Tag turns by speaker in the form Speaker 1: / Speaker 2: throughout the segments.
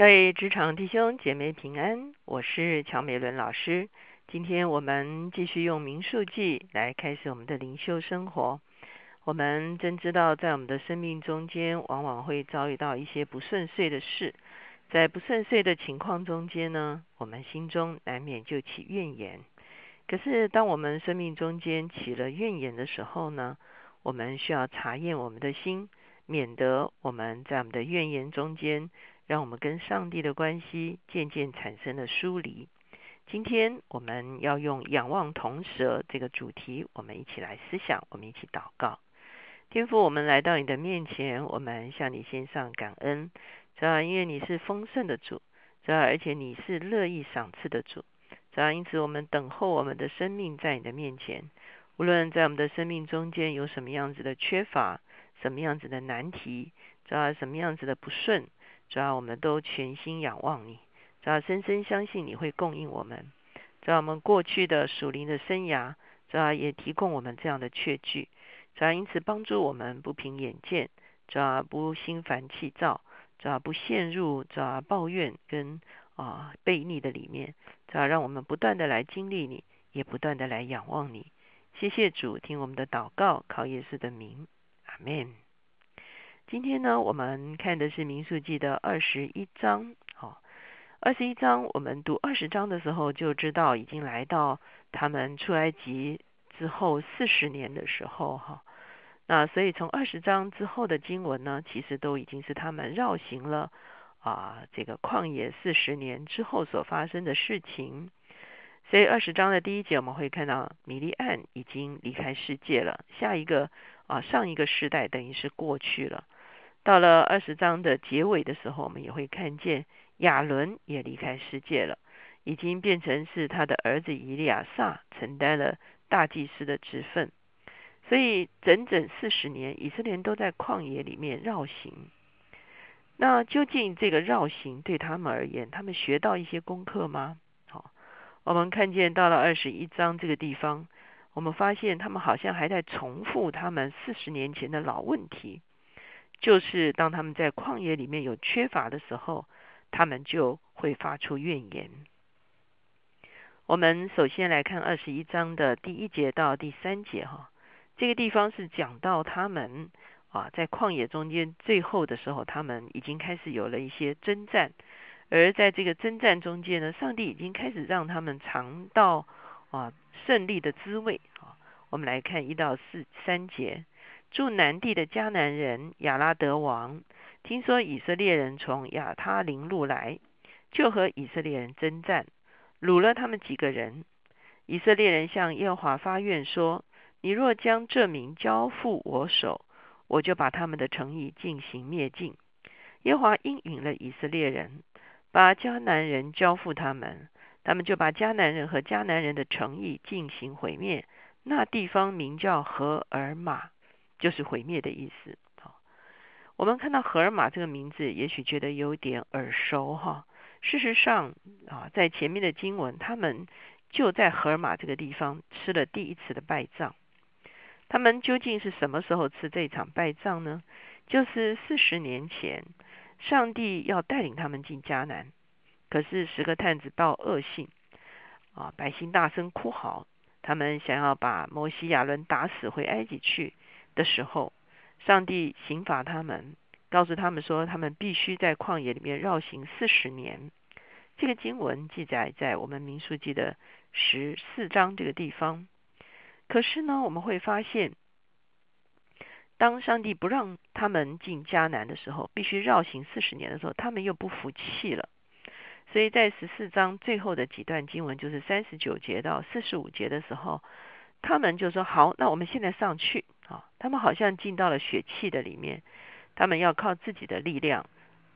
Speaker 1: 各位职场弟兄姐妹平安，我是乔美伦老师。今天我们继续用民数记来开始我们的灵修生活。我们真知道，在我们的生命中间，往往会遭遇到一些不顺遂的事。在不顺遂的情况中间呢，我们心中难免就起怨言。可是，当我们生命中间起了怨言的时候呢，我们需要查验我们的心，免得我们在我们的怨言中间，让我们跟上帝的关系渐渐产生了疏离。今天我们要用仰望铜蛇这个主题，我们一起来思想，我们一起祷告。天父，我们来到你的面前，我们向你献上感恩。主要因为你是丰盛的主，主要而且你是乐意赏赐的主，主要因此我们等候我们的生命在你的面前。无论在我们的生命中间有什么样子的缺乏，什么样子的难题，主要什么样子的不顺，主要我们都全心仰望你，主要深深相信你会供应我们。主要我们过去的属灵的生涯，主要也提供我们这样的确据，主要因此帮助我们不凭眼见，主要不心烦气躁。主要不陷入主要抱怨跟啊悖逆的里面，主要让我们不断的来经历你，也不断的来仰望你。谢谢主，听我们的祷告，靠耶稣的名，阿门。今天呢，我们看的是民数记的二十一章。好，二十一章，我们读二十章的时候就知道，已经来到他们出埃及之后四十年的时候，哈。那所以从二十章之后的经文呢，其实都已经是他们绕行了啊这个旷野四十年之后所发生的事情。所以二十章的第一节我们会看到米利安已经离开世界了，下一个啊上一个世代等于是过去了。到了二十章的结尾的时候，我们也会看见亚伦也离开世界了，已经变成是他的儿子以利亚撒承担了大祭司的职分。所以整整四十年，以色列人都在旷野里面绕行。那究竟这个绕行对他们而言，他们学到一些功课吗？好，我们看见到了二十一章这个地方，我们发现他们好像还在重复他们四十年前的老问题，就是当他们在旷野里面有缺乏的时候，他们就会发出怨言。我们首先来看二十一章的第一节到第三节，哈。这个地方是讲到他们啊，在旷野中间最后的时候，他们已经开始有了一些征战，而在这个征战中间呢，上帝已经开始让他们尝到啊胜利的滋味啊。我们来看一到四三节，住南地的迦南人亚拉德王，听说以色列人从亚他林路来，就和以色列人征战，掳了他们几个人。以色列人向耶和华发愿说。你若将这名交付我手，我就把他们的诚意进行灭尽。耶和华应允了以色列人，把迦南人交付他们，他们就把迦南人和迦南人的诚意进行毁灭。那地方名叫荷尔玛，就是毁灭的意思。好，我们看到荷尔玛这个名字，也许觉得有点耳熟哈。事实上啊，在前面的经文，他们就在荷尔玛这个地方吃了第一次的败仗。他们究竟是什么时候吃这场败仗呢？就是四十年前，上帝要带领他们进迦南，可是十个探子报恶信，啊，百姓大声哭嚎，他们想要把摩西亚伦打死回埃及去的时候，上帝刑罚他们，告诉他们说，他们必须在旷野里面绕行四十年。这个经文记载在我们民数记的十四章这个地方。可是呢，我们会发现，当上帝不让他们进迦南的时候，必须绕行四十年的时候，他们又不服气了。所以在十四章最后的几段经文，就是三十九节到四十五节的时候，他们就说：“好，那我们现在上去啊！”他们好像进到了血气的里面，他们要靠自己的力量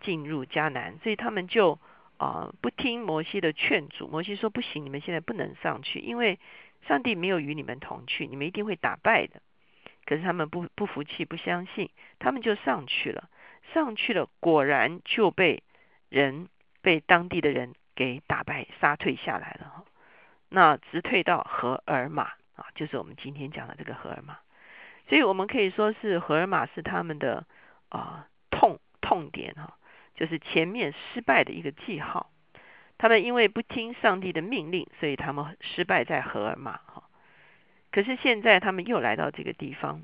Speaker 1: 进入迦南，所以他们就啊不听摩西的劝阻。摩西说：“不行，你们现在不能上去，因为。”上帝没有与你们同去，你们一定会打败的。可是他们不不服气，不相信，他们就上去了。上去了，果然就被人被当地的人给打败，杀退下来了。那直退到荷尔玛啊，就是我们今天讲的这个荷尔玛。所以我们可以说是荷尔玛是他们的啊痛痛点哈。就是前面失败的一个记号。他们因为不听上帝的命令，所以他们失败在荷尔玛哈。可是现在他们又来到这个地方，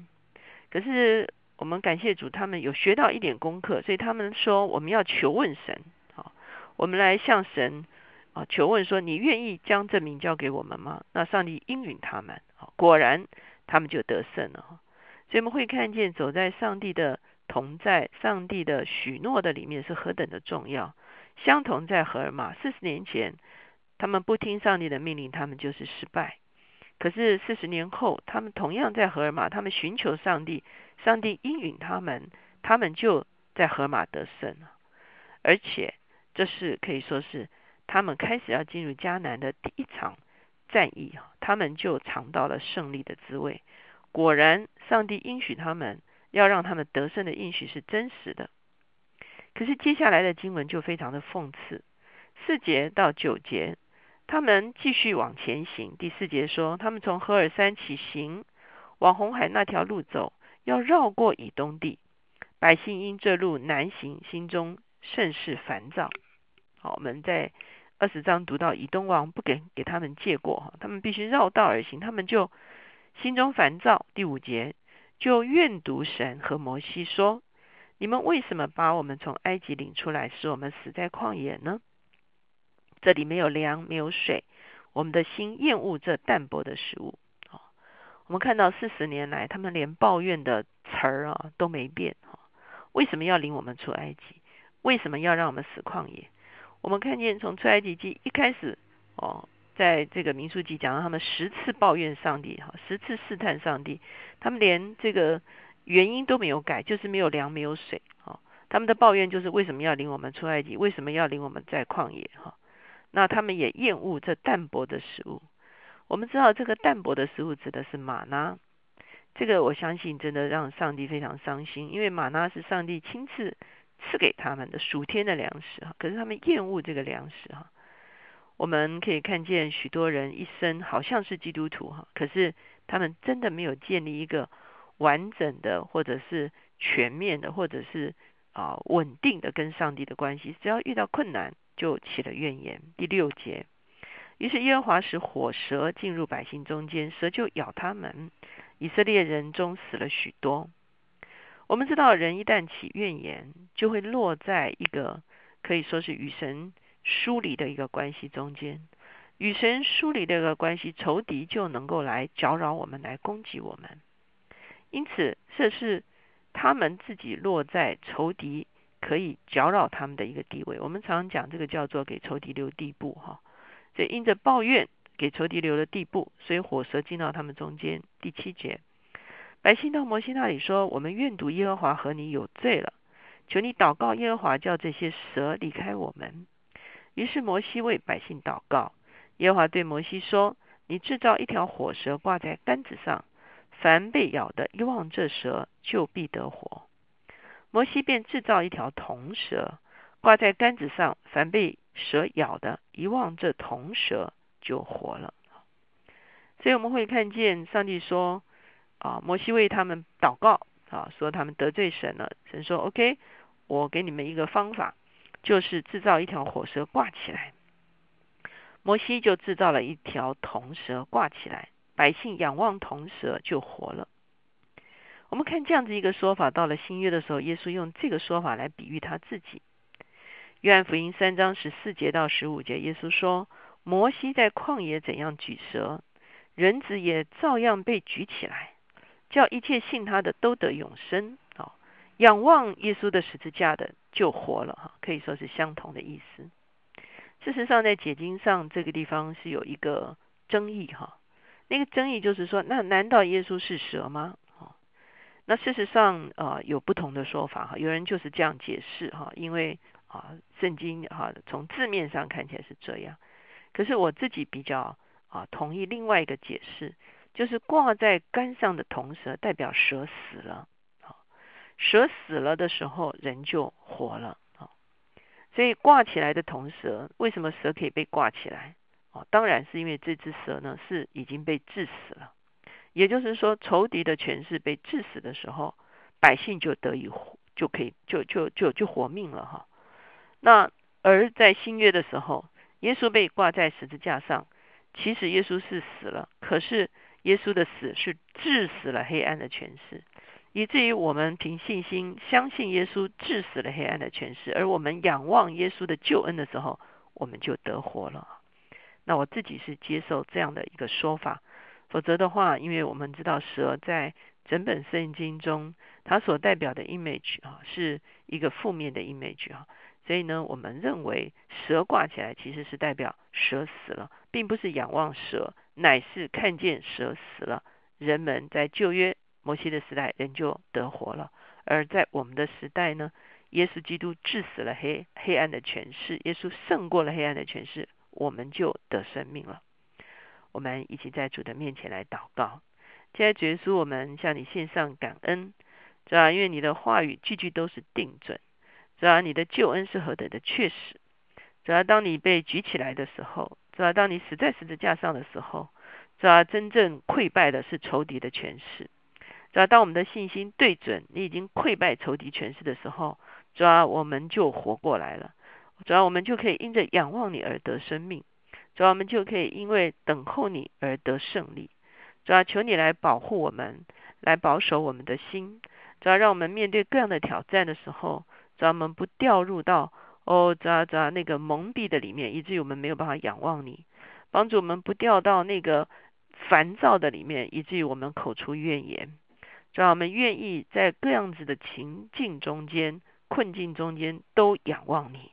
Speaker 1: 可是我们感谢主，他们有学到一点功课，所以他们说我们要求问神，好，我们来向神啊求问说，你愿意将这名交给我们吗？那上帝应允他们，果然他们就得胜了。所以我们会看见走在上帝的同在、上帝的许诺的里面是何等的重要。相同在荷尔玛，四十年前他们不听上帝的命令，他们就是失败。可是四十年后，他们同样在荷尔玛，他们寻求上帝，上帝应允他们，他们就在荷尔玛得胜了。而且这是可以说是他们开始要进入迦南的第一场战役，他们就尝到了胜利的滋味。果然，上帝应许他们要让他们得胜的应许是真实的。可是接下来的经文就非常的讽刺，四节到九节，他们继续往前行。第四节说，他们从赫尔山起行，往红海那条路走，要绕过以东地。百姓因这路难行，心中甚是烦躁。好，我们在二十章读到以东王不给给他们借过，他们必须绕道而行，他们就心中烦躁。第五节就怨读神和摩西说。你们为什么把我们从埃及领出来，使我们死在旷野呢？这里没有粮，没有水，我们的心厌恶这淡薄的食物。啊，我们看到四十年来，他们连抱怨的词儿啊都没变。哈，为什么要领我们出埃及？为什么要让我们死旷野？我们看见从出埃及记一开始，哦，在这个民数记讲到他们十次抱怨上帝，哈，十次试探上帝，他们连这个。原因都没有改，就是没有粮，没有水。哈，他们的抱怨就是为什么要领我们出埃及？为什么要领我们在旷野？哈，那他们也厌恶这淡薄的食物。我们知道这个淡薄的食物指的是玛拿。这个我相信真的让上帝非常伤心，因为玛拿是上帝亲自赐给他们的属天的粮食。哈，可是他们厌恶这个粮食。哈，我们可以看见许多人一生好像是基督徒。哈，可是他们真的没有建立一个。完整的，或者是全面的，或者是啊稳定的跟上帝的关系，只要遇到困难就起了怨言。第六节，于是耶和华使火蛇进入百姓中间，蛇就咬他们，以色列人中死了许多。我们知道，人一旦起怨言，就会落在一个可以说是与神疏离的一个关系中间。与神疏离的一个关系，仇敌就能够来搅扰我们，来攻击我们。因此，这是他们自己落在仇敌可以搅扰他们的一个地位。我们常讲这个叫做给仇敌留地步，哈。所以因着抱怨给仇敌留了地步，所以火蛇进到他们中间。第七节，百姓到摩西那里说：“我们愿赌耶和华和你有罪了，求你祷告耶和华，叫这些蛇离开我们。”于是摩西为百姓祷告，耶和华对摩西说：“你制造一条火蛇挂在杆子上。”凡被咬的，一望这蛇，就必得活。摩西便制造一条铜蛇，挂在杆子上。凡被蛇咬的，一望这铜蛇，就活了。所以我们会看见上帝说：“啊，摩西为他们祷告，啊，说他们得罪神了。神说：‘OK，我给你们一个方法，就是制造一条火蛇挂起来。’摩西就制造了一条铜蛇挂起来。”百姓仰望铜蛇就活了。我们看这样子一个说法，到了新约的时候，耶稣用这个说法来比喻他自己。约翰福音三章十四节到十五节，耶稣说：“摩西在旷野怎样举蛇，人子也照样被举起来，叫一切信他的都得永生。”哦，仰望耶稣的十字架的就活了。哈，可以说是相同的意思。事实上，在解经上这个地方是有一个争议。哈。那个争议就是说，那难道耶稣是蛇吗？那事实上啊有不同的说法哈，有人就是这样解释哈，因为啊圣经哈从字面上看起来是这样，可是我自己比较啊同意另外一个解释，就是挂在杆上的铜蛇代表蛇死了，蛇死了的时候人就活了，啊，所以挂起来的铜蛇，为什么蛇可以被挂起来？哦，当然是因为这只蛇呢是已经被致死了，也就是说仇敌的权势被致死的时候，百姓就得以活，就可以就就就就活命了哈。那而在新约的时候，耶稣被挂在十字架上，其实耶稣是死了，可是耶稣的死是致死了黑暗的权势，以至于我们凭信心相信耶稣致死了黑暗的权势，而我们仰望耶稣的救恩的时候，我们就得活了。那我自己是接受这样的一个说法，否则的话，因为我们知道蛇在整本圣经中，它所代表的 image 啊，是一个负面的 image 啊。所以呢，我们认为蛇挂起来其实是代表蛇死了，并不是仰望蛇，乃是看见蛇死了，人们在旧约摩西的时代人就得活了。而在我们的时代呢，耶稣基督治死了黑黑暗的权势，耶稣胜过了黑暗的权势，我们就得生命了。我们一起在主的面前来祷告，现在主耶稣，我们向你献上感恩，是吧？因为你的话语句句都是定准。主要你的救恩是何等的确实，主要当你被举起来的时候，主要当你死在十字架上的时候，主要真正溃败的是仇敌的权势。主要当我们的信心对准你已经溃败仇敌权势的时候，主要我们就活过来了。主要我们就可以因着仰望你而得生命，主要我们就可以因为等候你而得胜利。主要求你来保护我们，来保守我们的心，主要让我们面对各样的挑战的时候。主要我们不掉入到哦，咋咋那个蒙蔽的里面，以至于我们没有办法仰望你，帮助我们不掉到那个烦躁的里面，以至于我们口出怨言。主要我们愿意在各样子的情境中间、困境中间都仰望你。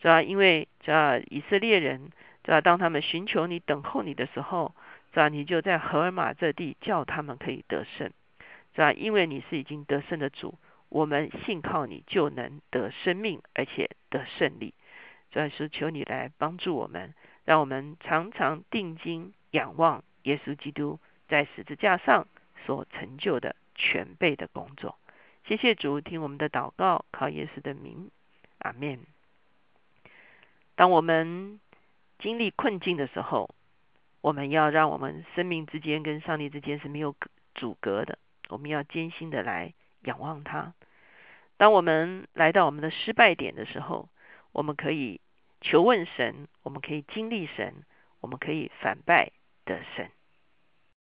Speaker 1: 主要因为主要以色列人，主要当他们寻求你、等候你的时候，主要你就在荷尔玛这地叫他们可以得胜。主要因为你是已经得胜的主。我们信靠你，就能得生命，而且得胜利。主要是求你来帮助我们，让我们常常定睛仰望耶稣基督在十字架上所成就的全备的工作。谢谢主，听我们的祷告，靠耶稣的名，阿门。当我们经历困境的时候，我们要让我们生命之间跟上帝之间是没有阻隔的，我们要艰辛的来仰望他。当我们来到我们的失败点的时候，我们可以求问神，我们可以经历神，我们可以反败得胜。